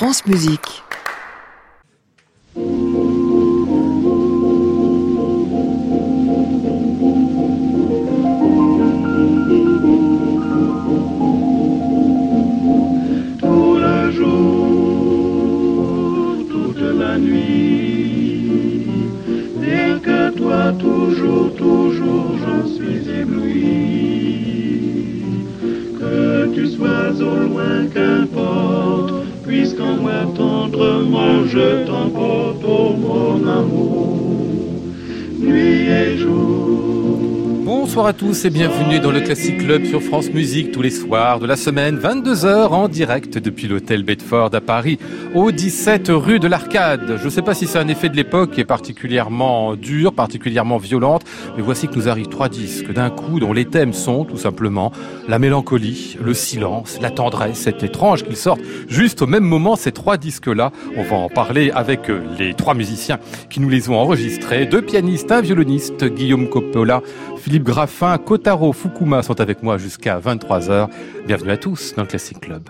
France Musique. Tous et bienvenue dans le Classic Club sur France Musique tous les soirs de la semaine, 22h en direct depuis l'hôtel Bedford à Paris, au 17 rue de l'Arcade. Je ne sais pas si c'est un effet de l'époque qui est particulièrement dur, particulièrement violente, mais voici que nous arrivent trois disques d'un coup dont les thèmes sont tout simplement la mélancolie, le silence, la tendresse. C'est étrange qu'ils sortent juste au même moment ces trois disques-là. On va en parler avec euh, les trois musiciens qui nous les ont enregistrés, deux pianistes, un violoniste, Guillaume Coppola, Philippe Graffin, Kotaro Fukuma sont avec moi jusqu'à 23h. Bienvenue à tous dans le Classic Club.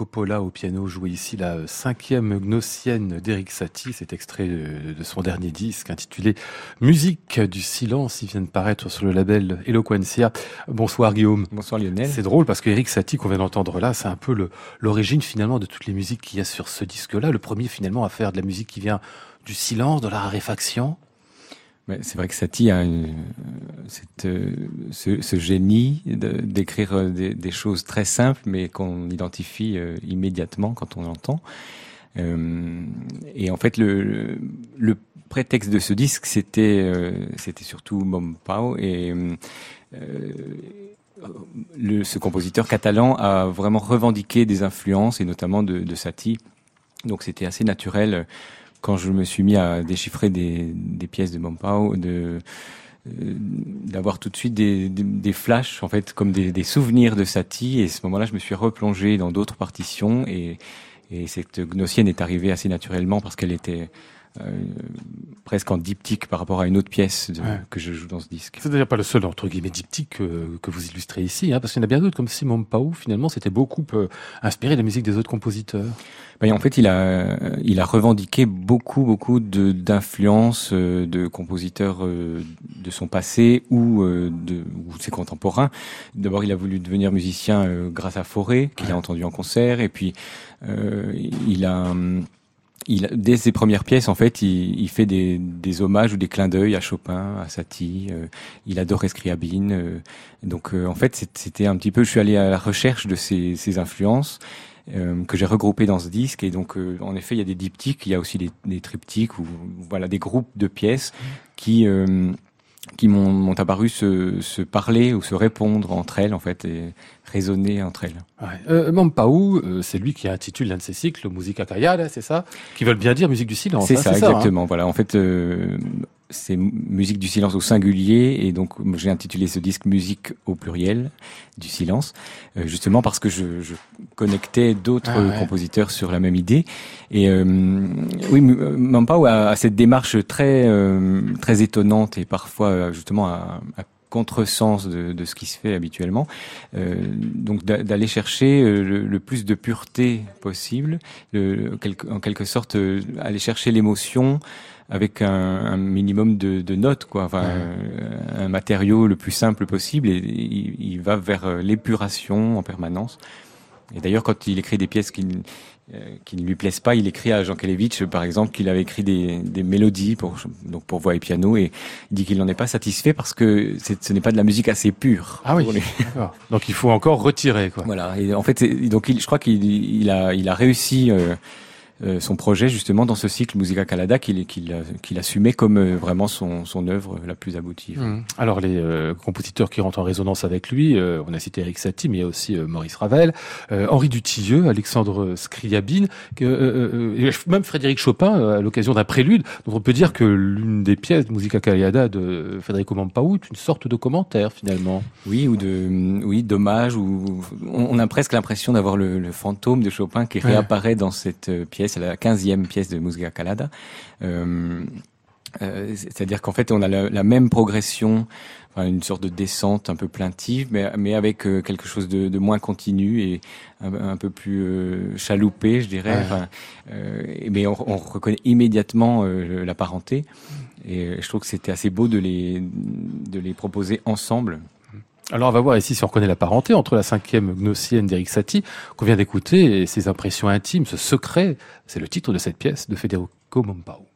Coppola au piano joue ici la cinquième gnossienne d'Eric Satie. C'est extrait de son dernier disque intitulé Musique du silence. Il vient de paraître sur le label Eloquencia. Bonsoir Guillaume. Bonsoir Lionel. C'est drôle parce que Eric Satie qu'on vient d'entendre là, c'est un peu l'origine finalement de toutes les musiques qu'il y a sur ce disque-là. Le premier finalement à faire de la musique qui vient du silence, de la raréfaction. C'est vrai que Satie a euh, ce, génie d'écrire euh, des, choses très simples, mais qu'on identifie euh, immédiatement quand on l'entend. et en fait, le, prétexte de ce disque, c'était surtout Mom Pao et ce compositeur catalan a vraiment revendiqué des influences et notamment de, de Satie. Donc c'était assez naturel quand je me suis mis à déchiffrer des, des pièces de Mompao, de euh, d'avoir tout de suite des, des, flashs en fait comme des, des, souvenirs de Satie et à ce moment-là je me suis replongé dans d'autres partitions. Et, et cette gnossienne est arrivée assez naturellement parce qu'elle était presque en diptyque par rapport à une autre pièce que je joue dans ce disque. C'est d'ailleurs pas le seul entre guillemets diptyque que, vous illustrez ici, hein, parce qu'il y en a bien d'autres comme Simon Pau. Finalement, c'était beaucoup euh, inspiré de la musique des autres compositeurs. Ben, en fait, il a il a revendiqué beaucoup beaucoup de d'influences euh, de compositeurs de son passé ou de ou ses contemporains. D'abord, il a voulu devenir musicien grâce à Forêt, qu'il a entendu en concert, et puis il a hum, il, dès ses premières pièces, en fait, il, il fait des, des, hommages ou des clins d'œil à Chopin, à Satie. Euh, il adore Scriabine. Euh, donc, euh, en fait, c'était un petit peu. Je suis allé à la recherche de ces, ces influences que j'ai regroupées dans ce disque. Et donc, en effet, il y a des diptyques, il y a aussi des, des triptyques ou voilà des groupes de pièces qui qui m'ont apparu se, se, parler ou se répondre entre elles en fait et résonner entre elles. Ouais. Euh, Mampaou, euh, c'est lui qui intitule l'un de ses cycles Musica Callada, c'est ça? Qui veulent bien dire musique du silence. C'est hein, ça, hein exactement. voilà, en fait, euh, c'est musique du silence au singulier et donc j'ai intitulé ce disque musique au pluriel du silence euh, justement parce que je, je connectais d'autres ah compositeurs sur la même idée et euh, oui Mampao a, a, cette démarche très euh, très étonnante et parfois justement à, à contresens de, de, ce qui se fait habituellement. Euh, donc d'aller chercher le, le, plus de pureté possible, le, en quelque sorte aller chercher l'émotion avec un, un minimum de, de, notes, quoi. Enfin, un, matériau le plus simple possible et il, il va vers euh, l'épuration en permanence. Et d'ailleurs, quand il écrit des pièces qui, euh, qui ne lui plaisent pas, il écrit à Jean Kelevitch, par exemple, qu'il avait écrit des, des, mélodies pour, donc pour voix et piano, et il dit qu'il n'en est pas satisfait parce que ce n'est pas de la musique assez pure. Ah oui. Donc il faut encore retirer, quoi. Voilà. Et en fait, donc il, je crois qu'il il a, il a réussi. Euh, euh, son projet justement dans ce cycle Musica Calada qu'il qu'il assumait comme euh, vraiment son, son œuvre la plus aboutie. Mmh. Alors les euh, compositeurs qui rentrent en résonance avec lui, on a cité Eric Satie, mais il y a aussi Maurice Ravel, Henri Dutilleux, Alexandre Scriabine, même Frédéric Chopin à l'occasion d'un prélude. Donc on peut dire que l'une des pièces de Musica Calada de Federico Mampaou est une sorte de commentaire finalement. Oui, ou de oui dommage. Ou on, a presque l'impression d'avoir le, le, fantôme de Chopin qui réapparaît dans cette pièce c'est la quinzième pièce de Musica Calada. Euh, euh, c'est-à-dire qu'en fait, on a la, même progression, une sorte de descente un peu plaintive, mais, mais avec euh, quelque chose de, moins continu et un, peu plus chaloupé, je dirais. mais on, reconnaît immédiatement la parenté. Et je trouve que c'était assez beau de les, de les proposer ensemble. Alors on va voir ici si on reconnaît la parenté entre la cinquième gnossienne d'Eric Satie qu'on vient d'écouter et ses impressions intimes, ce secret, c'est le titre de cette pièce de Federico Mompao.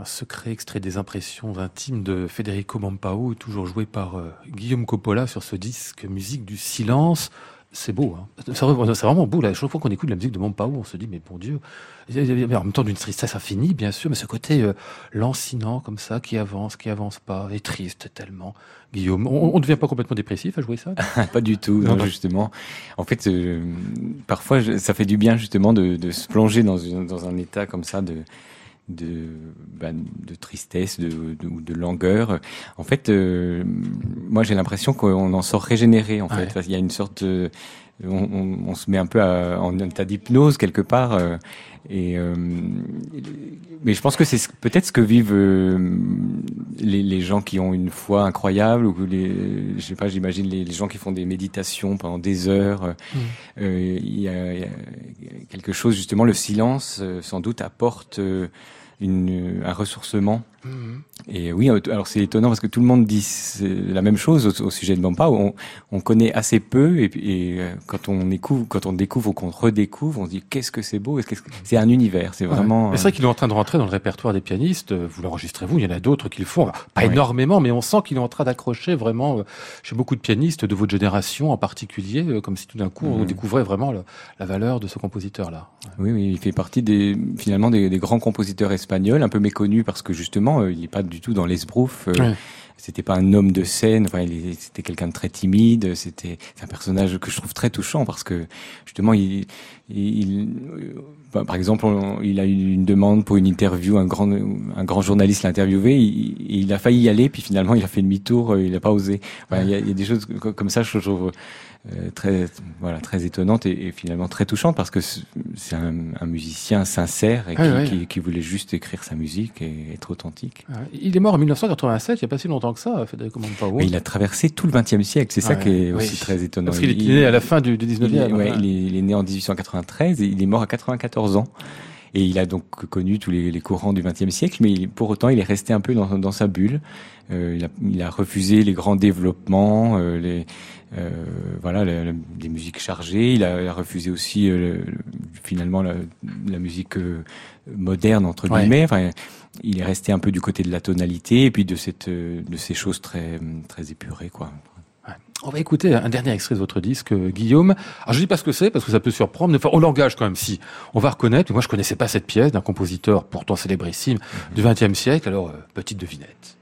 Un secret extrait des impressions intimes de Federico Mampao, toujours joué par euh, Guillaume Coppola sur ce disque Musique du silence. C'est beau, hein. c'est vraiment beau. Là. Chaque fois qu'on écoute la musique de Mampao, on se dit, mais bon Dieu, en même temps d'une tristesse infinie, bien sûr, mais ce côté euh, lancinant comme ça, qui avance, qui avance pas, et triste tellement. Guillaume, on ne devient pas complètement dépressif à jouer ça? Pas du tout, non, justement. En fait, euh, parfois, ça fait du bien justement de, de se plonger dans, une, dans un état comme ça de de, ben, de tristesse, de, de, de, langueur. En fait, euh, moi j'ai l'impression qu'on en sort régénéré. En fait, il y a une sorte, de, on, on, se met un peu à, en état d'hypnose quelque part. Euh, et euh, mais je pense que c'est peut-être ce que vivent les, les, gens qui ont une foi incroyable ou les, je sais pas, j'imagine les, gens qui font des méditations pendant des heures. Mmh. Y a, il, y a, quelque chose justement, le silence sans doute apporte une, un ressourcement. Mhm. Et oui, alors c'est étonnant parce que tout le monde dit la même chose au, sujet de Bampa. On, on, connaît assez peu et, et, euh, quand on écoute, quand on découvre ou qu'on redécouvre, on se dit qu'est-ce que c'est beau. C'est un univers C'est vraiment. C'est vrai qu'il est en train de rentrer dans le répertoire des pianistes. Vous l'enregistrez vous. Il y en a d'autres qui le font, pas énormément, mais on sent qu'il est en train d'accrocher vraiment euh, chez beaucoup de pianistes de votre génération en particulier, euh, comme si tout d'un coup on mhm. découvrait vraiment la valeur de ce compositeur-là. Oui, oui, il fait partie des finalement des, des grands compositeurs espagnols, un peu méconnus parce que justement il n'est pas du tout dans l'esbrouf. Euh, c'était pas un homme de scène. Enfin, c'était quelqu'un de très timide. C'était un personnage que je trouve très touchant parce que justement, il, il bah, par exemple, il a eu une demande pour une interview. Un grand, un grand journaliste l'a interviewé. Il, il, a failli y aller, puis finalement, il a fait demi-tour. Euh, il n'a pas osé. il, y a, il, y a, des choses comme ça. Je trouve euh, très voilà très étonnante et, et, finalement très touchante parce que c'est un, un, musicien sincère et qui, qui, qui, voulait juste écrire sa musique et être authentique. Il est mort en 1987, il n'y a pas si longtemps que ça, Federico Mais il a traversé tout le XXe siècle, c'est ça qui est aussi très étonnant. Parce qu'il est né à la fin du, du 19e. Il, ouais, il, est, il est né en 1893 et il est mort à 94 ans. Et il a donc connu tous les, les courants du XXe siècle, mais pour autant, il est resté un peu dans, dans sa bulle. Euh, il, a, il, a, refusé les grands développements, euh, les, euh, voilà, les musiques chargées. Il a, il a refusé aussi euh, finalement la, la musique euh, moderne entre guillemets. Enfin, il est resté un peu du côté de la tonalité et puis de cette de ces choses très très épurées quoi. On va écouter un dernier extrait de votre disque, Guillaume. Alors je dis pas ce que c'est parce que ça peut surprendre, mais enfin, au langage quand même, si. On va reconnaître, moi je connaissais pas cette pièce d'un compositeur pourtant célébrissime du XXe siècle, alors petite devinette.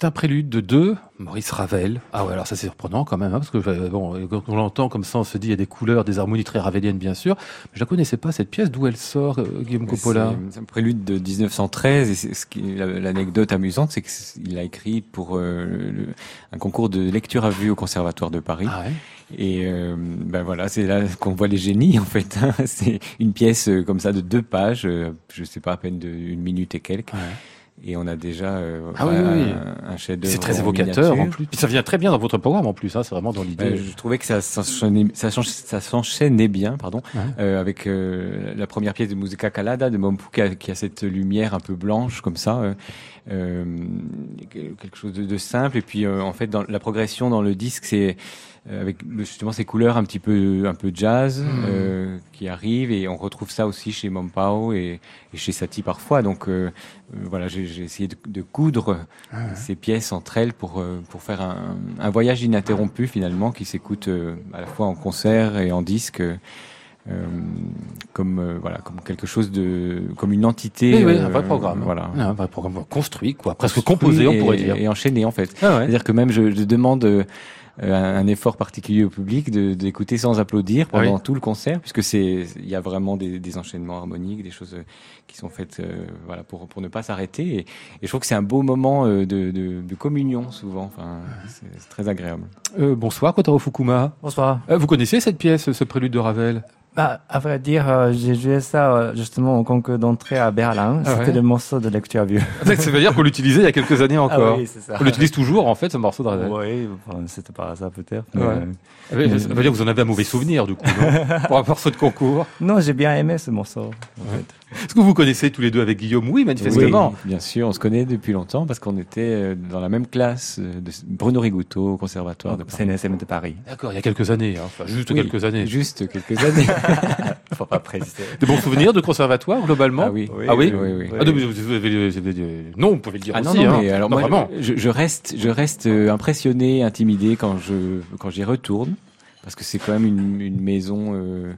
C'est un prélude de deux, Maurice Ravel. Ah ouais, alors ça c'est surprenant quand même, hein, parce que euh, bon, quand on l'entend comme ça, on se dit il y a des couleurs, des harmonies très raveliennes bien sûr. Mais je la connaissais pas cette pièce, d'où elle sort, euh, Guillaume Coppola? C'est un prélude de 1913 et ce qui, l'anecdote amusante, c'est qu'il a écrit pour euh, le, un concours de lecture à vue au Conservatoire de Paris. Ah ouais? Et euh, ben voilà, c'est là qu'on voit les génies en fait. hein. c'est une pièce euh, comme ça de deux pages, euh, je sais pas à peine de une minute et quelques. Ouais. Et on a déjà euh, Ah oui, un, oui, un chef-d'œuvre C'est très en évocateur en miniature. plus. Puis ça vient très bien dans votre programme en plus, hein, c'est vraiment dans l'idée. Je trouvais que ça s'enchaînait, bien, pardon, Ouais. euh, avec euh, la première pièce de Musica Calada de Mompou qui a, qui a cette lumière un peu blanche comme ça, euh, quelque chose de, de simple. Et puis en fait, dans la progression dans le disque, c'est avec le- justement ces couleurs un petit peu un peu jazz Mhm. euh, qui arrivent et on retrouve ça aussi chez Mompao et, et chez Satie parfois. Donc euh, euh, voilà, j'ai essayé de, de coudre Ah ces pièces entre elles pour euh, pour faire un, un voyage ininterrompu finalement qui s'écoute euh, à la fois en concert et en disque. euh, euh, comme euh, voilà comme quelque chose de comme une entité Oui, oui, euh, un vrai programme. voilà Un vrai programme construit, quoi, presque composé, on pourrait dire. et enchaîné en fait Ah ouais. c'est-à-dire que même je, je demande euh, un, effort particulier au public de- d'écouter sans applaudir Ah oui. pendant tout le concert, puisque c'est il y a vraiment des, des enchaînements harmoniques, des choses euh, qui sont faites euh, voilà pour pour ne pas s'arrêter. Et, et je trouve que c'est un beau moment de, de, de communion souvent. Enfin, c'est c'est très agréable. Euh, bonsoir, Kotaro Fukuma. Bonsoir. Euh, vous connaissez cette pièce, ce prélude de Ravel? Bah, à vrai dire, euh, j'ai joué ça euh, justement au concours d'entrée à Berlin. Ah C'était ouais le morceau de lecture vue. Ça veut dire qu'on l'utilisait il y a quelques années encore. Ah oui, ça. On l'utilise toujours, en fait, ce morceau de Ravel. Oui, c'était pas ça peut-être. Ouais. euh, Ah oui, Ça veut dire que vous en avez un mauvais souvenir, du coup, non Pour un morceau de concours. Non, j'ai bien aimé ce morceau. En fait. Est-ce que vous connaissez tous les deux avec Guillaume Oui, manifestement. Oui, bien sûr, on se connaît depuis longtemps parce qu'on était euh, dans la même classe euh, de Bruno Rigouteau au conservatoire de Paris. CNSM de Paris. D'accord, il y a quelques années, hein. enfin, juste Oui, quelques années. Juste quelques années. Faut pas préciser. De bons souvenirs de conservatoire, globalement ah oui. Ah oui oui, oui. Ah, non, mais vous avez- vous avez- Non, vous pouvez le dire Ah non, aussi. non, hein. mais alors Non, moi, vraiment. je, je reste, je reste euh, impressionné, intimidé quand je quand j'y retourne, parce que c'est quand même une, une maison, euh,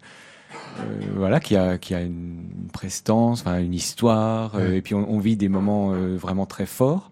voilà, qui a qui a une prestance, enfin une histoire, euh, Ouais. et puis on, on vit des moments euh, vraiment très forts.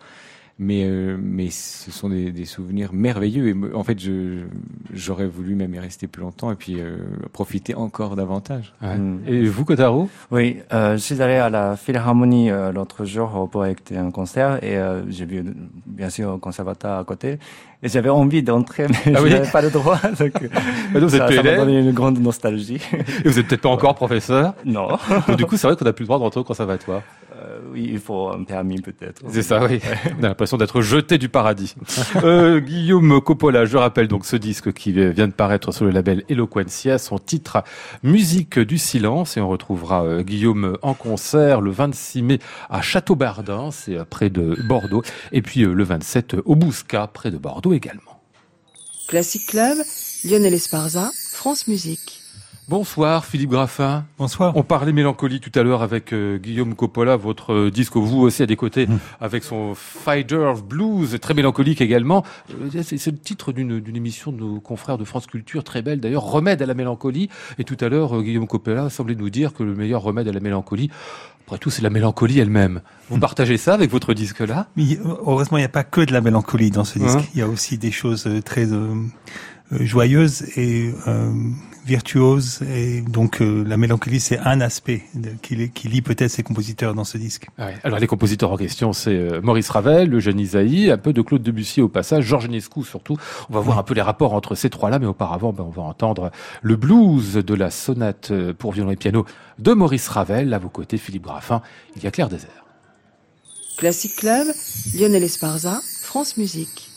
Mais euh, mais ce sont des, des souvenirs merveilleux et en fait je j'aurais voulu même y rester plus longtemps et puis euh, profiter encore davantage. Ouais. Mm. Et vous, Kotaro? Oui, euh, je suis allé à la Philharmonie euh, l'autre jour pour écouter un concert et euh, j'ai vu bien sûr un conservatoire à côté et j'avais envie d'entrer mais Ah je oui n'avais pas le droit donc donc vous êtes ça, ça m'a donné une grande nostalgie. Et vous êtes peut-être pas encore professeur? non, Donc, du coup, c'est vrai qu'on n'a plus le droit de rentrer au conservatoire. Oui, il faut un permis peut-être. C'est ça, oui. On a l'impression d'être jeté du paradis. Euh, Guillaume Coppola, je rappelle donc ce disque qui vient de paraître sur le label Eloquencia, son titre Musique du silence, et on retrouvera euh, Guillaume en concert le 26 mai à Château-Bardin, c'est euh, près de Bordeaux, et puis euh, le 27 au Bouscat, près de Bordeaux également. Classic Club, Lionel Esparza, France Musique. Bonsoir Philippe Graffin. Bonsoir. On parlait mélancolie tout à l'heure avec euh, Guillaume Coppola, votre euh, disque vous aussi à des côtés, Mm. avec son Fighter Blues, très mélancolique également. Euh, c'est, le titre d'une, émission de nos confrères de France Culture, très belle d'ailleurs, Remède à la mélancolie. Et tout à l'heure, Guillaume Coppola semblait nous dire que le meilleur remède à la mélancolie, après tout, c'est la mélancolie elle-même. Vous Mm. partagez ça avec votre disque-là? Mais heureusement, il n'y a pas que de la mélancolie dans ce disque. Hein Il y a aussi des choses très joyeuses et virtuoses. Et donc, euh, la mélancolie, c'est un aspect de- qui, qui lie peut-être ces compositeurs dans ce disque. Ouais. Alors les compositeurs en question, c'est euh, Maurice Ravel, le jeune Isaïe, un peu de Claude Debussy au passage, Georges Enescu surtout. On va voir un peu les rapports entre ces trois-là, mais auparavant, ben, on va entendre le blues de la sonate euh, pour violon et piano de Maurice Ravel. À vos côtés, Philippe Graffin, il y a Claire Désert. Classic Club, Lionel Esparza, France Musique.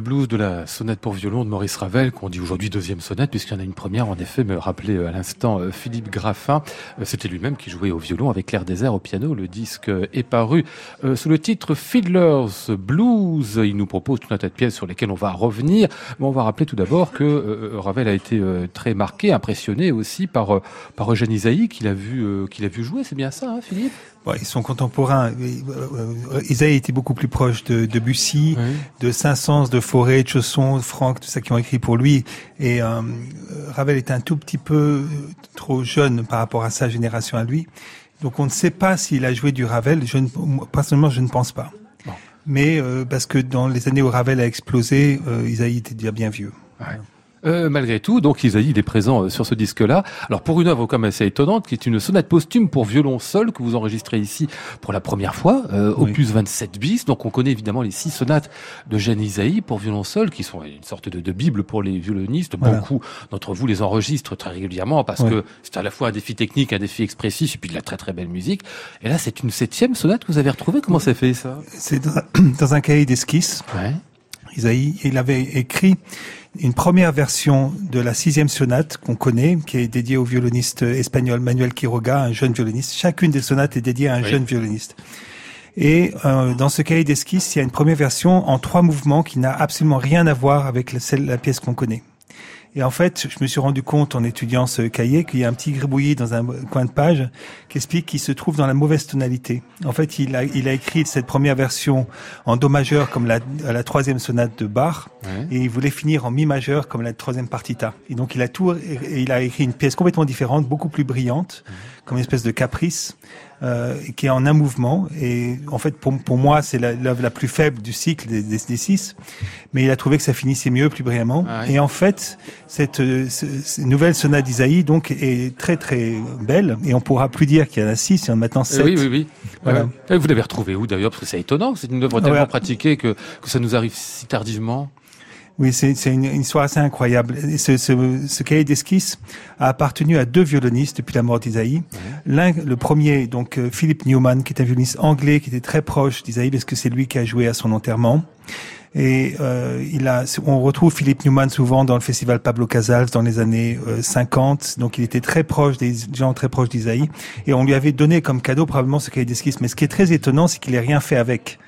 Le blues de la sonate pour violon de Maurice Ravel, qu'on dit aujourd'hui deuxième sonate, puisqu'il y en a une première, en effet, me rappelait euh, à l'instant euh, Philippe Graffin. Euh, c'était lui-même qui jouait au violon avec Claire Désert au piano. Le disque est paru sous le titre Fiddler's Blues. Il nous propose tout un tas de pièces sur lesquelles on va revenir. Mais on va rappeler tout d'abord que Ravel a été très marqué, impressionné aussi par, par Eugène Isaïe, qu'il a vu, qu'il a vu jouer. C'est bien ça, hein, Philippe? Bon, ils sont contemporains. Isaïe était beaucoup plus proche de, de Bussy, de Saint-Saëns, de Forêt, de Chausson, de Franck, tout ça qui ont écrit pour lui. Et euh, Ravel est un tout petit peu trop jeune par rapport à sa génération à lui. Donc on ne sait pas s'il a joué du Ravel. Je ne, personnellement, je ne pense pas. Mais euh, parce que dans les années où Ravel a explosé, euh, Isaïe était déjà bien vieux. Ouais. Euh, malgré tout, donc Isaïe il est présent euh, sur ce disque-là. Alors pour une œuvre comme assez étonnante, qui est une sonate posthume pour violon seul que vous enregistrez ici pour la première fois, euh, opus 27 bis. Donc on connaît évidemment les six sonates de Jeanne Isaïe pour violon seul, qui sont une sorte de, de bible pour les violonistes. Beaucoup d'entre vous les enregistrent très régulièrement parce que c'est à la fois un défi technique, un défi expressif, et puis de la très très belle musique. Et là, c'est une septième sonate que vous avez retrouvée. Comment ça fait ça? C'est dans, dans, un cahier d'esquisse. Ouais. Isaïe, il avait écrit une première version de la sixième sonate qu'on connaît, qui est dédiée au violoniste espagnol Manuel Quiroga, un jeune violoniste. Chacune des sonates est dédiée à un jeune violoniste. Et euh, dans ce cahier d'esquisse, il y a une première version en trois mouvements qui n'a absolument rien à voir avec celle, la pièce qu'on connaît. Et en fait, je me suis rendu compte en étudiant ce cahier qu'il y a un petit gribouillis dans un coin de page qui explique qu'il se trouve dans la mauvaise tonalité. En fait, il a, il a écrit cette première version en do majeur comme la, la troisième sonate de Bach, et il voulait finir en mi majeur comme la troisième partita. Et donc il a tout, et il a écrit une pièce complètement différente, beaucoup plus brillante, comme une espèce de caprice euh, qui est en un mouvement. Et en fait, pour, pour moi, c'est l'œuvre la, plus faible du cycle des, des, des, six. Mais il a trouvé que ça finissait mieux, plus brillamment. Ah Et en fait, cette, euh, cette nouvelle sonate d'Isaïe donc est très très belle. Et on pourra plus dire qu'il y en a six, il y en a maintenant sept. Oui, oui, oui. Voilà. Vous l'avez retrouvé où d'ailleurs? Parce que c'est étonnant. C'est une œuvre tellement pratiquée que, que ça nous arrive si tardivement. Oui, c'est une, une, histoire assez incroyable. Ce, ce, ce cahier d'esquisse a appartenu à deux violonistes depuis la mort d'Isaïe. L'un, le premier, donc euh, Philip Newman, qui est un violoniste anglais, qui était très proche d'Isaïe parce que c'est lui qui a joué à son enterrement. Et euh, il a, on retrouve Philippe Newman souvent dans le festival Pablo Casals dans les années euh, 50. Donc il était très proche des gens très proches d'Isaïe. Et on lui avait donné comme cadeau probablement ce cahier d'esquisse. Mais ce qui est très étonnant, c'est qu'il n'ait rien fait avec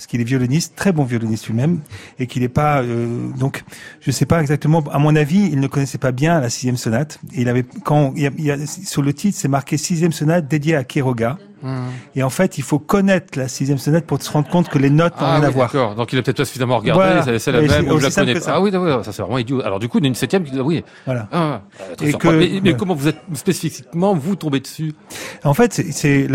parce qu'il est violoniste, très bon violoniste lui-même, et qu'il n'est pas euh, donc je sais pas exactement. À mon avis, il ne connaissait pas bien la sixième sonate. Et il avait quand il y a, il y a, sur le titre, c'est marqué sixième sonate dédiée à Quiroga. Mmh. Et en fait, il faut connaître la sixième sonate pour se rendre compte que les notes n'ont ah, rien oui, à voir. D'accord. Donc il a peut-être pas suffisamment regardé. Voilà. C'est la même ou je la connais pas. Ah oui, oui, ça c'est vraiment idiot. Alors du coup, une septième, oui. Voilà. Ah, et que, mais, mais comment vous êtes spécifiquement vous tombé dessus En fait, c'est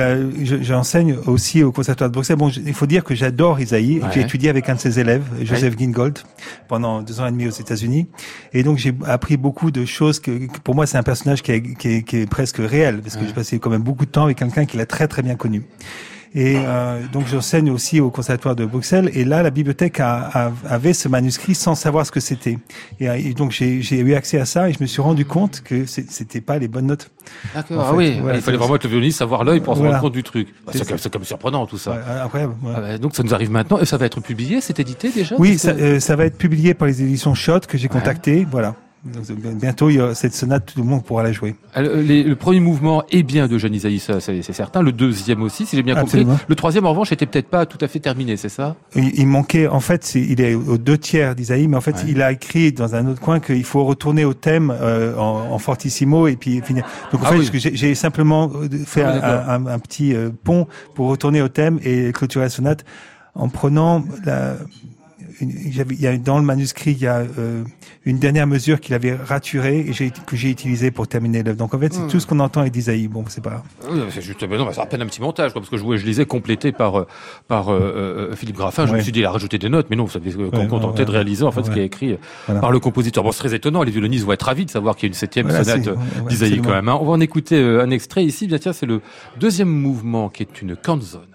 j'enseigne aussi au conservatoire de Bruxelles. Bon, il faut dire que j'adore Isaïe. Ouais. J'ai étudié avec un de ses élèves, Joseph ouais. Gingold, pendant deux ans et demi aux États-Unis. Et donc j'ai appris beaucoup de choses que, pour moi c'est un personnage qui est, qui est, qui est presque réel parce que j'ai passé quand même beaucoup de temps avec quelqu'un qui l'a très très bien connu. Et euh, donc j'enseigne aussi au conservatoire de Bruxelles. Et là, la bibliothèque a, a, avait ce manuscrit sans savoir ce que c'était. Et, et, donc j'ai eu accès à ça et je me suis rendu compte que c'était pas les bonnes notes. D'accord. Ah oui. Voilà, il fallait vraiment être le violoniste, savoir l'œil pour se rendre compte du truc. Bah, c'est comme, comme, surprenant tout ça. Ouais, incroyable. Ah bah, donc ça nous arrive maintenant et ça va être publié. C'est édité déjà. Oui, ça, euh, ça, va être publié par les éditions Shot que j'ai contacté. Voilà. Donc, bientôt, il y a cette sonate, tout le monde pourra la jouer. Alors, les, le premier mouvement est bien de Jeanne Isaïe, ça, c'est certain. Le deuxième aussi, si j'ai bien Absolument. compris. Le troisième, en revanche, était peut-être pas tout à fait terminé, c'est ça? Il, il, manquait, en fait, il est aux deux tiers d'Isaïe, mais en fait, ouais. il a écrit dans un autre coin qu'il faut retourner au thème euh, en, en, fortissimo et puis finir. Donc, en ah fait, oui. j'ai simplement fait ah, un, un, un, petit euh, pont pour retourner au thème et clôturer la sonate en prenant la il y a, dans le manuscrit, il y a euh, une dernière mesure qu'il avait raturée et j'ai, que j'ai utilisée pour terminer l'œuvre. Donc en fait, c'est mmh. tout ce qu'on entend est d'Isaïe. Bon, c'est pas. Oui, c'est juste, mais non, c'est à peine un petit montage, quoi, parce que je, je lisais complété par euh, par euh, euh, Philippe Graffin. Je ouais. me suis dit, il a rajouté des notes, mais non, vous savez, ouais, contenté ouais, de réaliser en fait ce qui est écrit voilà. par le compositeur. Bon, c'est très étonnant. Les violonistes vont être ravis de savoir qu'il y a une septième voilà, sonate d'Isaïe quand même. Hein. On va en écouter un extrait ici. Bien tiens, c'est le deuxième mouvement qui est une canzone.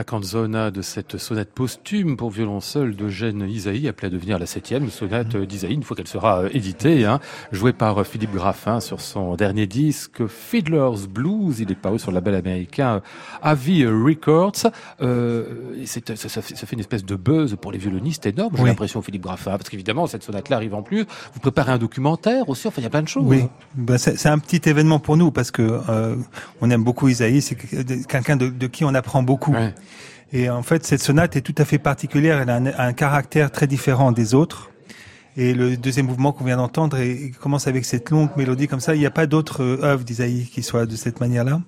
La canzona de cette sonate posthume pour violon seul d'Eugène Isaïe, appelée à devenir la septième sonate d'Isaïe, une fois qu'elle sera euh, éditée, hein, jouée par euh, Philippe Graffin sur son dernier disque Fiddler's Blues. Il est paru sur le label américain Avi Records. Euh, et ça, ça, ça, fait une espèce de buzz pour les violonistes énorme, j'ai l'impression, Philippe Graffin, parce qu'évidemment, cette sonate-là arrive en plus. Vous préparez un documentaire aussi, enfin, il y a plein de choses. Oui, ben, c'est un petit événement pour nous, parce que euh, on aime beaucoup Isaïe, c'est quelqu'un de, de, qui on apprend beaucoup. Ouais. Et en fait, cette sonate est tout à fait particulière. Elle a un, caractère très différent des autres. Et le deuxième mouvement qu'on vient d'entendre commence avec cette longue mélodie comme ça. Il n'y a pas d'autre euh, œuvre d'Isaïe qui soit de cette manière-là.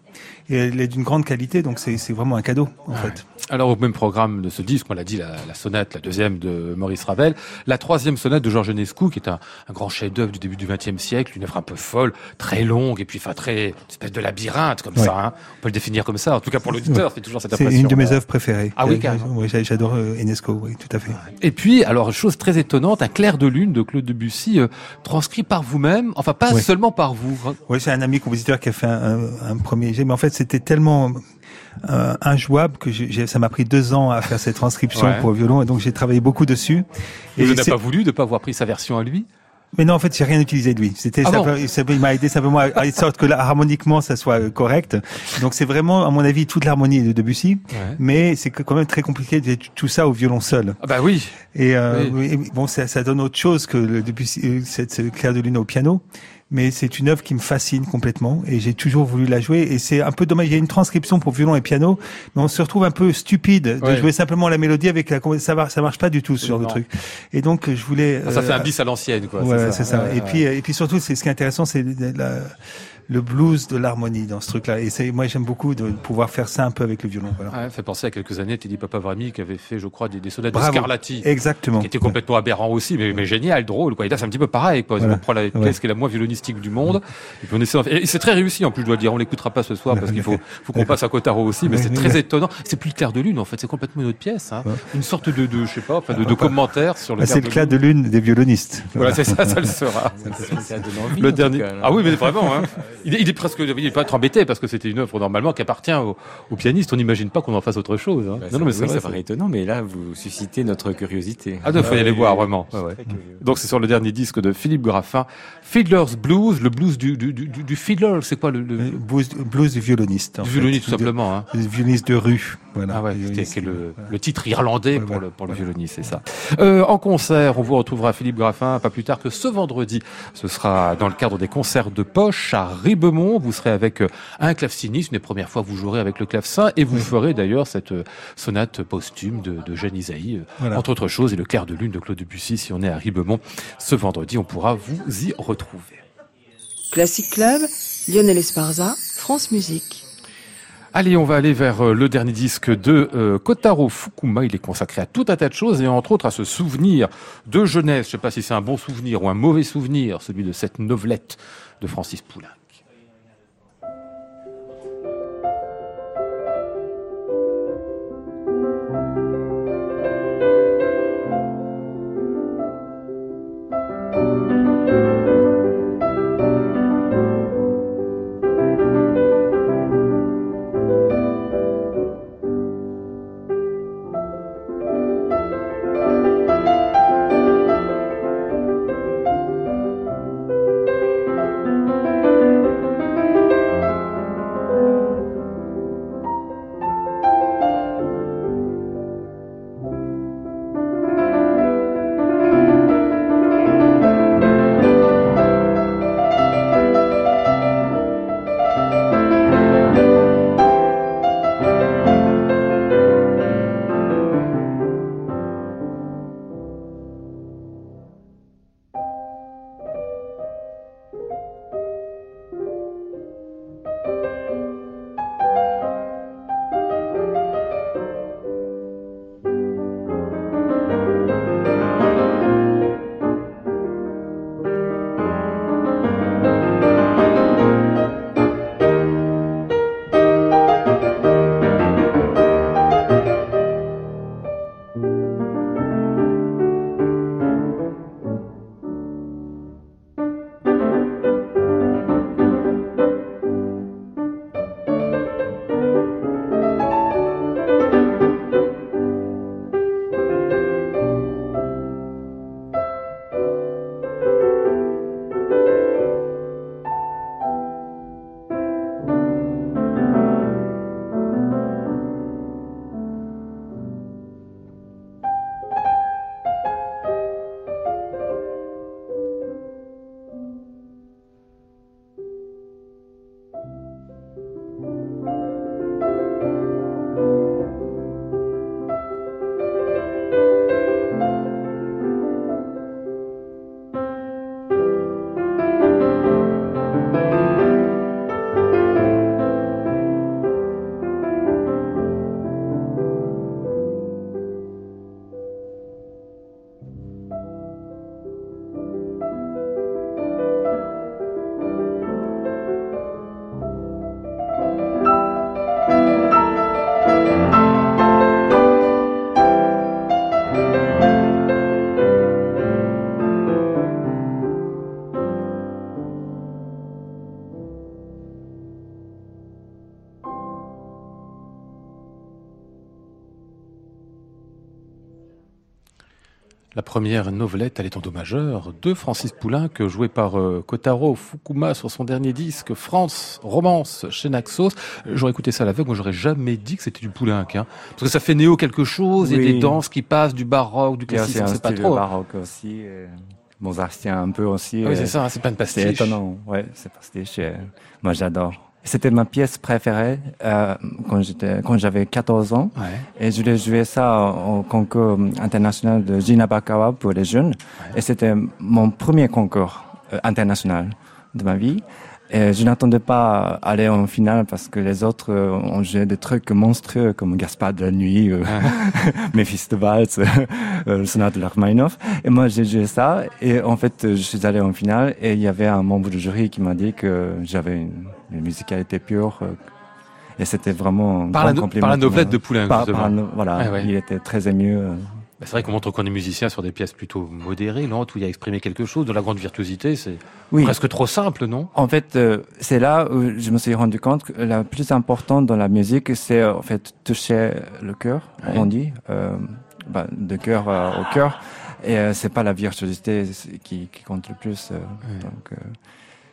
Et elle est d'une grande qualité, donc c'est vraiment un cadeau, en fait. Alors, au même programme de ce disque, on l'a dit, la, la, sonate, la deuxième de Maurice Ravel, la troisième sonate de Georges Enescu, qui est un, un grand chef-d'œuvre du début du XXe siècle, une œuvre un peu folle, très longue, et puis, enfin, très, une espèce de labyrinthe, comme ça, hein. On peut le définir comme ça. En tout cas, pour l'auditeur, c'est toujours cette impression. C'est une de mes œuvres préférées. Ah oui, carrément. Oui, j'adore euh, Enescu, oui, tout à fait. Et puis, alors, chose très étonnante, un clair de lune de Claude Debussy, euh, transcrit par vous-même, enfin, pas oui. seulement par vous. Oui, c'est un ami compositeur qui a fait un, premier jet, mais en fait, c'était tellement euh, injouable que ça m'a pris deux ans à faire cette transcription Ouais. pour le violon et donc j'ai travaillé beaucoup dessus. Et Et vous n'avez pas voulu de pas avoir pris sa version à lui Mais non, en fait, j'ai rien utilisé de lui. C'était, Ah bon il m'a aidé simplement à, à sorte que là, harmoniquement, ça soit euh, correct. Donc c'est vraiment, à mon avis, toute l'harmonie de Debussy. Ouais. Mais c'est quand même très compliqué de tout ça au violon seul. Ah bah oui. Et euh, Oui. oui, bon, ça, ça donne autre chose que le Debussy, euh, cette, ce clair de lune au piano. Mais c'est une œuvre qui me fascine complètement et j'ai toujours voulu la jouer. Et c'est un peu dommage. Il y a une transcription pour violon et piano, mais on se retrouve un peu stupide de Ouais. jouer simplement la mélodie avec la. Ça, va- ça marche pas du tout ce genre Non. de truc. Et donc je voulais. Ah, ça fait euh, un bis à l'ancienne, quoi. Ouais, c'est ça. Ouais, et puis, euh, et puis surtout, c'est ce qui est intéressant, c'est la- le blues de l'harmonie dans ce truc-là. Et c'est, moi, j'aime beaucoup de pouvoir faire ça un peu avec le violon. Voilà. Ouais, fait penser à quelques années Teddy Papa Vrami qui avait fait, je crois, des, des sonates de. Scarlatti. Exactement. Qui était complètement aberrant aussi, mais, mais génial, drôle, quoi. Et là, c'est un petit peu pareil, quoi. Voilà. On prend la pièce Ouais. qui est la moins violonistique du monde, et puis on essaie, d'en faire- et c'est très réussi, en plus, je dois le dire. On l'écoutera pas ce soir, parce qu'il faut, faut qu'on passe à Kotaro aussi, mais Ouais, c'est ouais, très ouais. étonnant. C'est plus le clair de lune, en fait. C'est complètement une autre pièce, hein. Ouais. Une sorte de, de, je sais pas, enfin, de, de commentaire sur le Ah, c'est le clair de lune des violonistes. Voilà, c'est ça, ça le sera. Ça donne envie, en Le dernier. cas, ah oui, mais vraiment. Hein. Il, est, il est presque. Il est pas être embêté parce que c'était une œuvre normalement qui appartient au, au pianiste. On n'imagine pas qu'on en fasse autre chose. Hein. Bah, non, non, mais c'est oui, vrai. ça paraît étonnant, mais là, vous suscitez notre curiosité. Ah, il faut y aller oui, voir oui, vraiment. suis Ouais. Donc c'est sur le dernier disque de Philippe Graffin, Fiddler's Blues, le blues du du du, du fiddler. C'est quoi le, le, Le Blues, blues du violoniste. en du violoniste tout simplement hein. Violoniste de rue. Voilà. Ah ouais, Le qui est, violoniste, qui est le, voilà. le titre irlandais pour le, pour le violoniste, c'est ça. Euh, en concert, on vous retrouvera Philippe Graffin pas plus tard que ce vendredi. Ce sera dans le cadre des concerts de poche à Ribemont. Vous serez avec euh, un claveciniste, une des premières fois que vous jouerez avec le clavecin et vous ferez d'ailleurs cette euh, sonate posthume de, de Jeanne Isaïe, euh, Voilà. entre autres choses, et le clair de lune de Claude Debussy. Si on est à Ribemont ce vendredi, on pourra vous y retrouver. Classic Club, Lionel Esparza, France Musique. Allez, on va aller vers le dernier disque de euh, Kotaro Fukuma. Il est consacré à tout un tas de choses et entre autres à ce souvenir de jeunesse. Je sais pas si c'est un bon souvenir ou un mauvais souvenir, celui de cette novelette de Francis Poulenc. Première novelette, en do majeur, de Francis Poulenc, joué par euh, Kotaro Fukuma sur son dernier disque, France, romance, chez Naxos. J'aurais écouté ça à l'aveugle, moi j'aurais jamais dit que c'était du Poulenc, hein. Parce que ça fait néo quelque chose, il y a des danses qui passent, du baroque, du classique, c'est pas trop. baroque aussi. Et... Mozartien un peu aussi. Ah oui, c'est ça, c'est pas une pastiche. C'est étonnant, ouais, c'est pastiche. Moi j'adore. C'était ma pièce préférée euh, quand j'étais quand j'avais 14 ans et je l'ai joué ça au concours international de Jinabakawa pour les jeunes et c'était mon premier concours euh, international de ma vie. Et je n'attendais pas aller en finale parce que les autres euh, ont joué des trucs monstrueux comme Gaspard de la nuit, euh, Mephisto-Waltz, euh, Sonate de Rachmaninoff. Et moi, j'ai joué ça. Et en fait, je suis allé en finale et il y avait un membre du jury qui m'a dit que j'avais une, musicalité pure. Euh, et c'était vraiment un par, grand la, compliment par la novelette de Poulain, par, voilà, ah il était très ému. Bah, c'est vrai qu'on montre qu'on est musicien sur des pièces plutôt modérées, lentes, où il y a exprimé quelque chose, de la grande virtuosité, c'est presque trop simple, non? En fait, euh, c'est là où je me suis rendu compte que la plus importante dans la musique, c'est en fait toucher le cœur, on dit, euh, bah, de cœur au cœur, et euh, c'est pas la virtuosité qui, qui, compte le plus. Euh, donc, euh.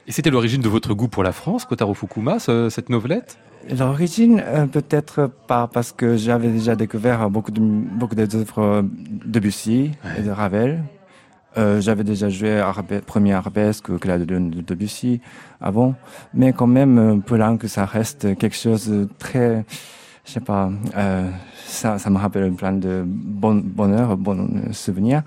Et c'était l'origine de votre goût pour la France, Kotaro Fukuma, cette novelette? L'origine, euh, peut-être pas parce que j'avais déjà découvert beaucoup de beaucoup d'œuvres de Debussy et de Ravel. Euh, j'avais déjà joué premier arabesque, Claude de Debussy avant, mais quand même, euh, Poulenc, ça reste quelque chose de très, je sais pas, euh, ça, ça me rappelle plein de bon bonheur, bons souvenirs.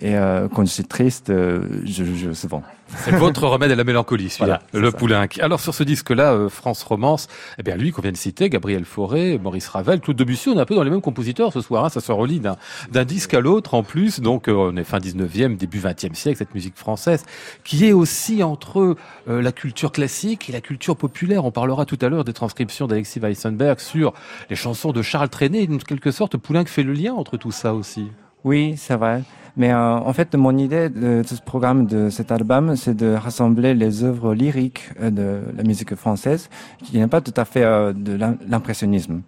Et euh, quand je suis triste, euh, je joue souvent. C'est votre remède à la mélancolie, celui-là, le Poulenc. Alors sur ce disque-là, euh, France Romance, eh bien lui qu'on vient de citer, Gabriel Fauré, Maurice Ravel, Claude Debussy, on est un peu dans les mêmes compositeurs ce soir. Hein, ça se relie d'un disque à l'autre en plus. Donc on est fin 19e, début 20e siècle, cette musique française, qui est aussi entre la culture classique et la culture populaire. On parlera tout à l'heure des transcriptions d'Alexis Weissenberg sur les chansons de Charles Trenet, quelque sorte, Poulenc fait le lien entre tout ça aussi. Oui, c'est vrai. Mais euh, en fait, mon idée de, ce programme, de cet album, c'est de rassembler les œuvres lyriques euh, de la musique française, qui n'est pas tout à fait euh, de l'impressionnisme,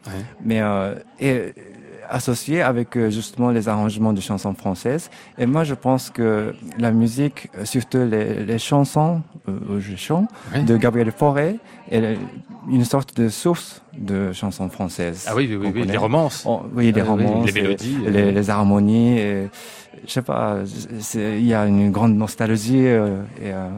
mais et associé avec justement les arrangements de chansons françaises. Et moi, je pense que la musique, surtout les, les chansons euh, je chante de Gabriel Fauré, est une sorte de source de chansons françaises. Ah oui, oui, oui, les romances. Oh, oui, les romances, les mélodies, les, les harmonies. Et, je sais pas, il y a une grande nostalgie euh, et euh,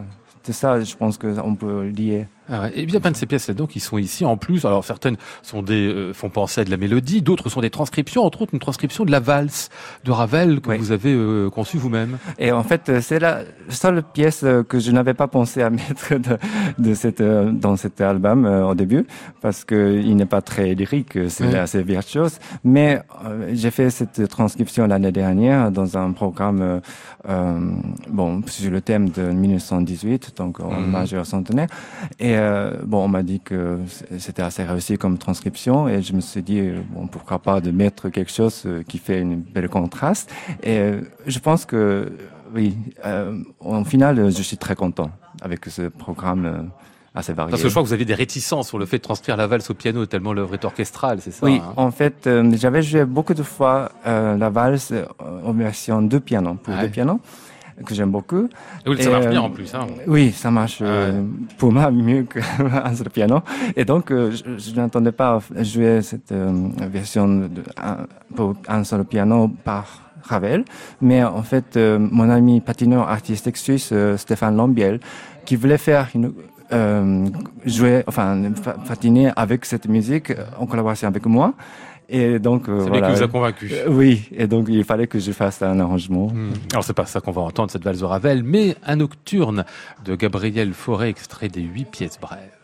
tout ça, je pense qu'on peut lier. Ah et bien plein de ces pièces-là donc qui sont ici en plus. Alors certaines sont des euh, font penser à de la mélodie, d'autres sont des transcriptions, entre autres une transcription de la valse de Ravel que vous avez euh, conçue vous-même. Et en fait, euh, c'est la seule pièce que je n'avais pas pensé à mettre de, de cette dans cet album au début parce que il n'est pas très lyrique, c'est assez virtuose. Mais j'ai fait cette transcription l'année dernière dans un programme bon sur le thème de 1918, donc en mmh. majeur centenaire et et euh, bon, on m'a dit que c'était assez réussi comme transcription et je me suis dit, euh, bon, pourquoi pas de mettre quelque chose euh, qui fait une belle contraste. Et je pense que, oui, en final, je suis très content avec ce programme. Assez varié. Parce que je crois que vous avez des réticences sur le fait de transcrire la valse au piano, tellement l'œuvre est orchestrale, c'est ça Oui, hein? en fait, j'avais joué beaucoup de fois la valse en version de piano, pour deux pianos que j'aime beaucoup. Et ça marche bien en plus. Hein. Oui, ça marche euh, pour moi mieux qu'un seul piano. Et donc, euh, je, n'entendais pas jouer cette euh, version de, pour un seul piano par Ravel, mais en fait, mon ami patineur artistique suisse Stéphane Lambiel, qui voulait faire une jouer, enfin, patiner avec cette musique en collaboration avec moi. Et donc, euh, voilà. qui vous a convaincu. Euh, oui, et donc il fallait que je fasse un arrangement. Hmm. Alors c'est pas ça qu'on va entendre cette valse de Ravel, mais un nocturne de Gabriel Fauré, extrait des huit pièces brèves.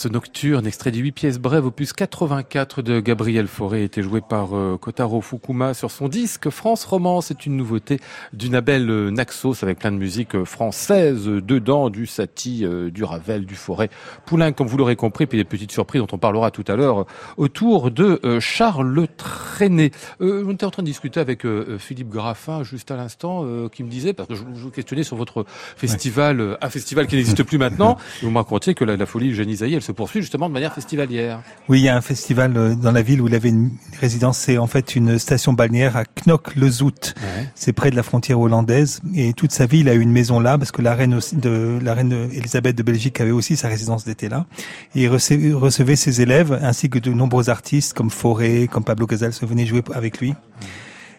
Ce nocturne, extrait de 8 pièces brèves, opus 84 de Gabriel Fauré, était joué par euh, Kotaro Fukuma sur son disque France Romance. C'est une nouveauté du label euh, Naxos avec plein de musique euh, française dedans, du Satie, du Ravel, du Forêt, Poulain, comme vous l'aurez compris, puis des petites surprises dont on parlera tout à l'heure autour de Charles Traîné. on était en train de discuter avec Philippe Graffin juste à l'instant, qui me disait, parce que je vous questionnais sur votre festival, un festival qui n'existe plus maintenant, et vous me racontiez que la, la folie Eugénie elle se poursuit justement de manière festivalière. Oui, il y a un festival euh, dans la ville où il avait une résidence. C'est en fait une station balnéaire à Knock-le-Zout. C'est près de la frontière hollandaise. Et toute sa vie, il a eu une maison là parce que la reine de la reine Elisabeth de Belgique avait aussi sa résidence d'été là. Et il recevait, ses élèves ainsi que de nombreux artistes comme Forêt, comme Pablo Casals venaient jouer avec lui.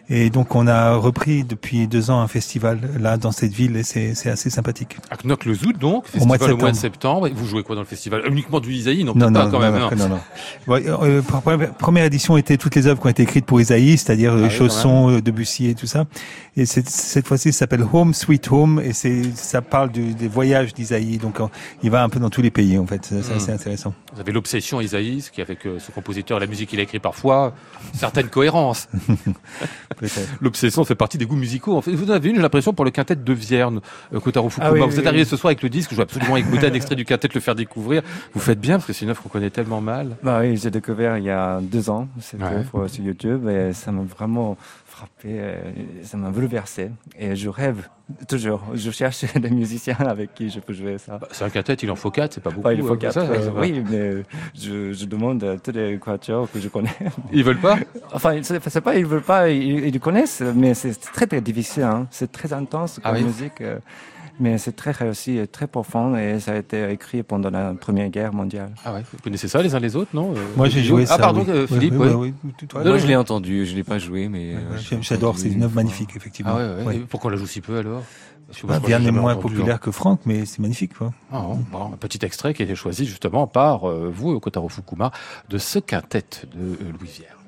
Et donc on a repris depuis deux ans un festival là dans cette ville et c'est assez sympathique. À Knock le Zout donc, festival au mois, de au mois de septembre. Vous jouez quoi dans le festival? Uniquement du Isaïe Non, non, non, pas quand même. Non, non. non. Euh, première édition était toutes les œuvres qui ont été écrites pour Isaïe, c'est-à-dire ah, Chaussons, euh, Debussy et tout ça. Et cette fois-ci, ça s'appelle Home Sweet Home et c'est ça parle du, des voyages d'Isaïe. Donc il va un peu dans tous les pays en fait. C'est hmm. assez intéressant. Vous avez l'obsession Isaïe, qui avec euh, ce compositeur, la musique qu'il a écrit parfois, certaines cohérences. L'obsession fait partie des goûts musicaux. En fait, vous en avez une, j'ai l'impression, pour le quintet de Vierne, euh, Kotaro Fukuma. Ah vous êtes arrivé ce soir avec le disque, je veux absolument écouter un extrait du quintet, le faire découvrir. Vous faites bien, parce que c'est une œuvre qu'on connaît tellement mal. Bah oui, j'ai découvert il y a deux ans cette œuvre sur YouTube et ça m'a vraiment frappé, euh, ça m'a bouleversé. Et je rêve toujours, je cherche des musiciens avec qui je peux jouer ça. Bah, c'est un quintet, il en faut quatre, c'est pas beaucoup. il faut hein, quatre, euh, oui, mais je, je, demande à tous les quatuors que je connais. Ils veulent pas Enfin, c'est pas ils veulent pas, ils, ils connaissent, mais c'est très très difficile. Hein. C'est très intense comme ah musique. Euh, mais c'est très réussi et très profond et ça a été écrit pendant la Première Guerre mondiale. Ah ouais, vous connaissez ça les uns les autres, non euh, Moi j'ai joué ça. Ah pardon, euh, Philippe. Oui, oui, non, je l'ai entendu, je l'ai pas joué, mais euh, j'adore. C'est une œuvre magnifique, effectivement. Ah ouais, Pourquoi on la joue si peu alors bah, est moins populaire que Franck, mais c'est magnifique. Quoi. Ah, bon, un petit extrait qui a été choisi justement par vous, Kotaro Fukuma, de ce quintet de Louis Vierne.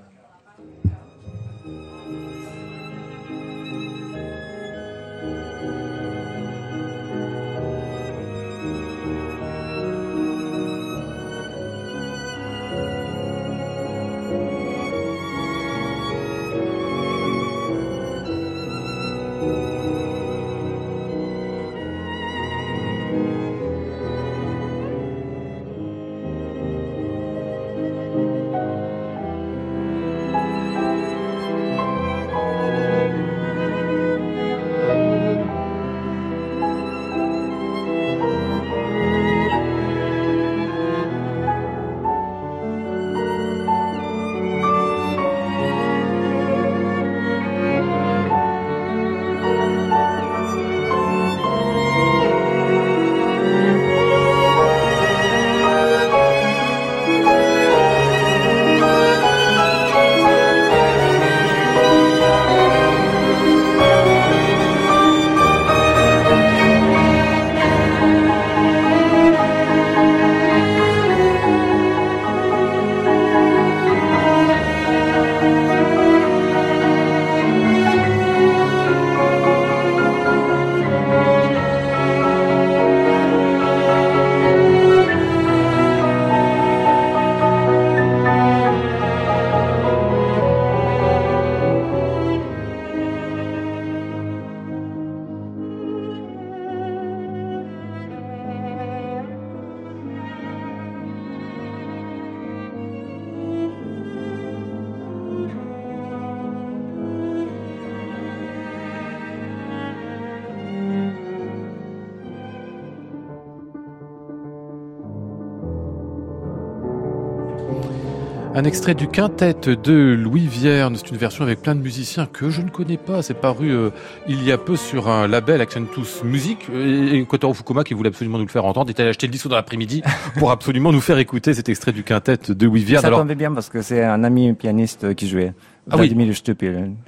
Un extrait du quintet de Louis Vierne. C'est une version avec plein de musiciens que je ne connais pas. C'est paru euh, il y a peu sur un label Accentus Music. Et Kotaro Fukuma, qui voulait absolument nous le faire entendre, est allé acheter le disque dans l'après-midi pour absolument nous faire écouter cet extrait du quintet de Louis Vierne. Ça tombait bien parce que c'est un ami pianiste qui jouait. Ah oui.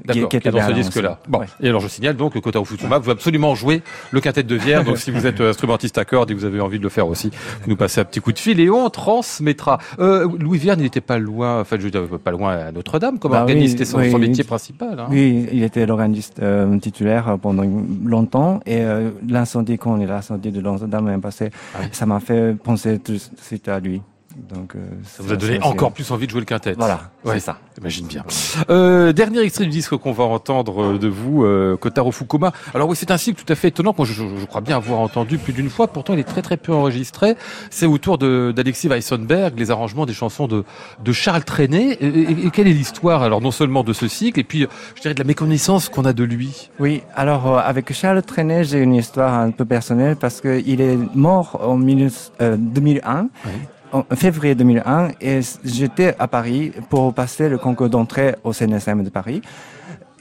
D'accord, qui, qui, dans ce disque-là. Bon. Et alors je signale donc que Kotaro Fukuma veut absolument jouer le quintet de Vierne. donc si vous êtes euh, instrumentiste à cordes et que vous avez envie de le faire aussi, vous nous passez un petit coup de fil et on transmettra. Euh, Louis Vierne, il n'était pas loin, enfin je veux dire, pas loin à Notre-Dame comme bah organiste, c'était son, métier principal. Hein. Oui, il était l'organiste euh, titulaire pendant longtemps et euh, l'incendie, quand l'incendie de Notre-Dame est passé, ah ça m'a fait penser tout de suite à lui. Donc, euh, ça vous a donné encore plus envie de jouer le quintet. Voilà, c'est ça. Imagine bien. Euh, dernier extrait du disque qu'on va entendre euh, de vous, euh, Kotaro Fukuma. Alors oui, c'est un cycle tout à fait étonnant. Moi, je, je, crois bien avoir entendu plus d'une fois. Pourtant, il est très très peu enregistré. C'est autour d'Alexis Weissenberg, les arrangements des chansons de, de Charles Trenet. Et, quelle est l'histoire alors non seulement de ce cycle, et puis je dirais de la méconnaissance qu'on a de lui? Oui, alors avec Charles Trenet, j'ai une histoire un peu personnelle parce qu'il est mort en 2001 en février 2001 et j'étais à Paris pour passer le concours d'entrée au CNSM de Paris.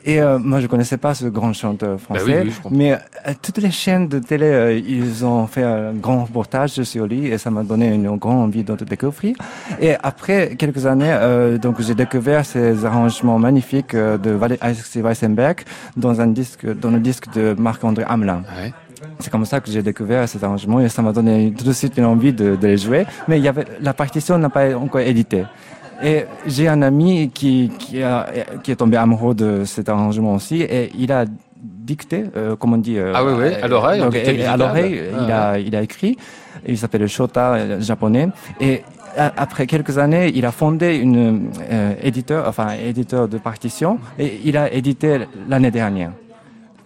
Et euh, moi, je connaissais pas ce grand chanteur bah français, mais euh, toutes les chaînes de télé, euh, ils ont fait un grand reportage sur lui et ça m'a donné une grande envie de découvrir. Et après quelques années, donc j'ai découvert ces arrangements magnifiques de Alexis Weissenberg dans un disque, dans le disque de Marc-André Hamelin. Ouais? C'est comme ça que j'ai découvert cet arrangement et ça m'a donné tout de suite une envie de, de les jouer. Mais il y avait, la partition n'a pas encore édité. Et j'ai un ami qui, qui, a, qui est tombé amoureux de cet arrangement aussi et il a dicté, euh, comment on dit euh, Ah oui, oui, à l'oreille. À l'oreille, il, a, ah. il a écrit. Il s'appelle Shota, euh, japonais. Et après quelques années, il a fondé une euh, éditeur, enfin éditeur de partition, et il a édité l'année dernière.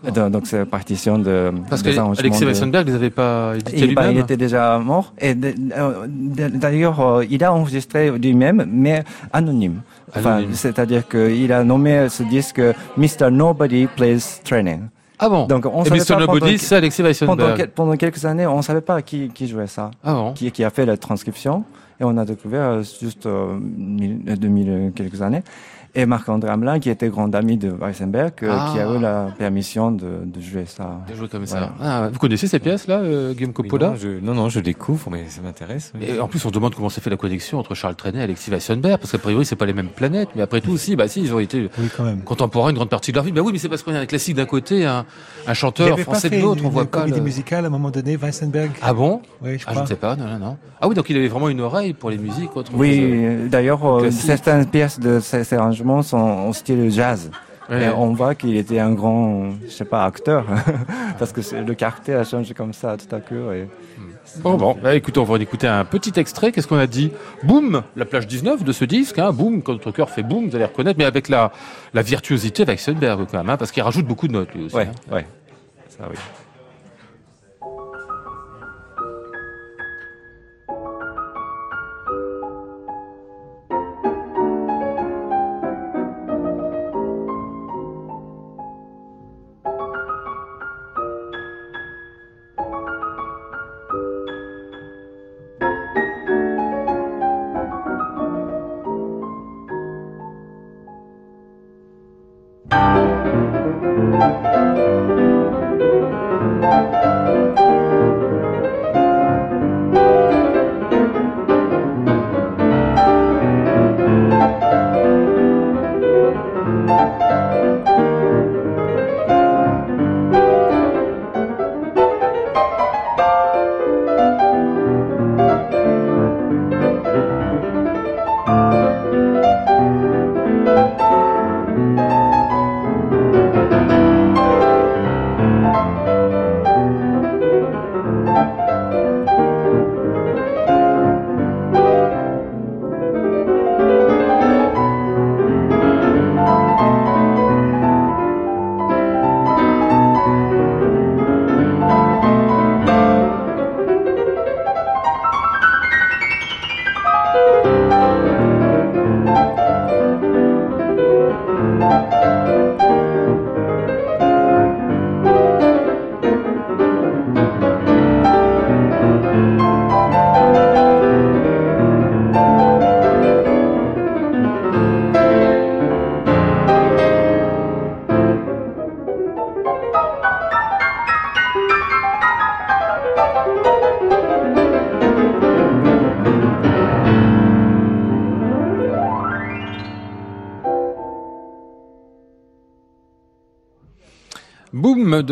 Donc, c'est partition de. Parce que Alexis Weissenberg ne les avait pas édité lui-même. Il était déjà mort. Et euh, d'ailleurs, euh, il a enregistré lui-même, mais anonyme. Enfin, c'est-à-dire qu'il a nommé ce disque Mr. Nobody Plays Training. Ah bon? Donc on Et Mr. Nobody, c'est Alexis Weissenberg. Pendant, pendant, quelques années, on ne savait pas qui, qui jouait ça. Ah bon? Qui, qui a fait la transcription. Et on a découvert euh, juste euh, 2000 quelques années. Et Marc-André Hamelin, qui était grand ami de Weissenberg, euh, qui a eu ah. la permission de, de jouer ça. De jouer comme ça. Ah, vous connaissez ces pièces-là, euh, Guillaume Coppola non, je, non, non, je découvre, mais ça m'intéresse. Et en plus, on se demande comment s'est fait la connexion entre Charles Trenet et Alexis Weissenberg, parce qu'a priori, c'est pas les mêmes planètes, mais après tout, si, bah si, ils ont été contemporains une grande partie de leur vie. Bah oui, mais c'est parce qu'on a un classique d'un côté, un, un chanteur français de l'autre, on voit pas. Une comédie musicale à un moment donné, Weissenberg. Ah bon? Oui, je crois. Ah, je ne sais pas, non, non, non. Ah oui, donc il avait vraiment une oreille pour les musiques. Autre oui, d'ailleurs, euh, certaines pièces de ces arrangements sont style jazz. Et on voit qu'il était un grand, je sais pas, acteur, parce que le caractère a changé comme ça tout à coup. Et... Bon, bon, bah, écoutez, on va écouter un petit extrait. Qu'est-ce qu'on a dit Boum, la plage 19 de ce disque. Hein, boum, quand votre cœur fait boum, vous allez reconnaître, mais avec la, la virtuosité avec Sundberg quand même, hein, parce qu'il rajoute beaucoup de notes lui aussi. Ouais, hein. ouais, ça oui.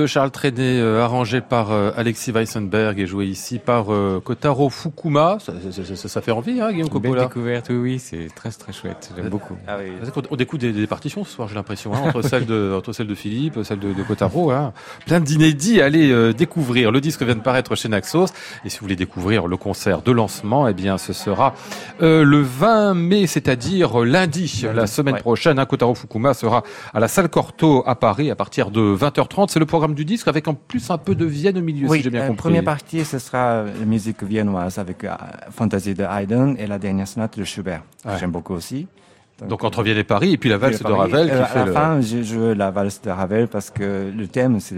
De Charles Trenet, euh, arrangé par euh, Alexis Weissenberg et joué ici par euh, Kotaro Fukuma. Ça, ça, ça, ça, fait envie, hein, Guillaume Coppola Belle découverte, oui, oui, c'est très très chouette. J'aime beaucoup. Ah oui. On découvre des, des, partitions ce soir, j'ai l'impression, hein, entre celle de entre celle de Philippe, celle de, de Kotaro. Hein. Plein d'inédits. Allez euh, découvrir. Le disque vient de paraître chez Naxos. Et si vous voulez découvrir le concert de lancement, eh bien, ce sera le 20 mai, c'est-à-dire lundi, lundi, la semaine ouais. prochaine. Hein, Kotaro Fukuma sera à la salle Corto à Paris à partir de 20h 30 c'est le programme du disque avec en plus un peu de Vienne au milieu, oui, si j'ai bien euh, compris. première partie, ce sera la musique viennoise avec euh, Fantasy de Haydn et la dernière sonate de Schubert. Ouais. J'aime beaucoup aussi. Donc, entre Vienne et Paris, et puis la valse de Ravel. Qui euh, fait à la le... fin, j'ai joué la valse de Ravel parce que le thème, c'est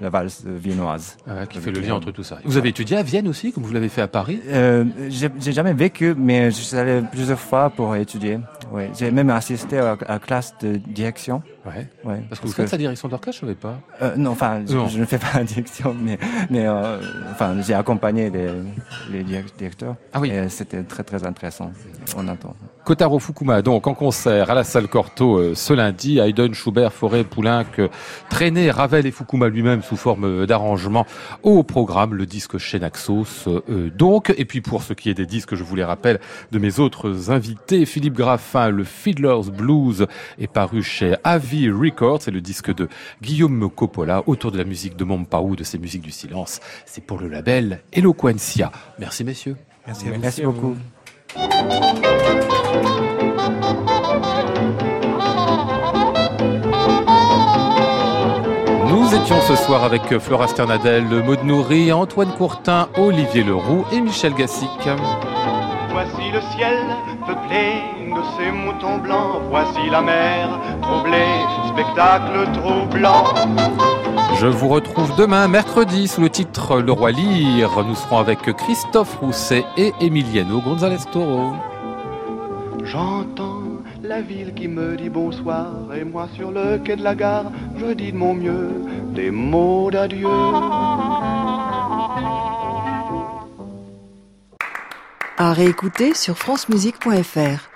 la valse viennoise. Ah, qui fait le lien entre tout ça. Vous avez étudié à Vienne aussi, comme vous l'avez fait à Paris? Euh, J'ai jamais vécu, mais je suis allé plusieurs fois pour étudier. Ouais. J'ai même assisté à la classe de direction. Ouais. ouais parce que vous faites sa direction d'orchestre, je ne savais pas. Euh, non, enfin, je, je, ne fais pas la direction, mais, mais euh, enfin, j'ai accompagné les, les directeurs. Ah oui. Et c'était très très intéressant. On entend. Kotaro Fukuma, donc en concert à la salle Corto euh, ce lundi. Haydn, Schubert, Forêt, Poulenc, Traîné, Ravel et Fukuma lui-même sous forme d'arrangement au programme, le disque chez Naxos. Euh, donc, et puis pour ce qui est des disques, je vous les rappelle, de mes autres invités, Philippe Graffin, le Fiddler's Blues est paru chez Avi Records, c'est le disque de Guillaume Coppola autour de la musique de Montpaou, de ses musiques du silence. C'est pour le label Eloquencia. Merci messieurs. Merci, Merci, Merci beaucoup. Nous étions ce soir avec Flora Sternadel, Maud Nourri, Antoine Courtin, Olivier Leroux et Michel Gassic. Voici le ciel peuplé de ces moutons blancs, voici la mer troublée, spectacle troublant. Je vous retrouve demain, mercredi, sous le titre Le Roi Lyre. Nous serons avec Christophe Rousset et Emiliano González Toro. J'entends la ville qui me dit bonsoir et moi sur le quai de la gare, je dis de mon mieux des mots d'adieu. À réécouter sur francemusique.fr.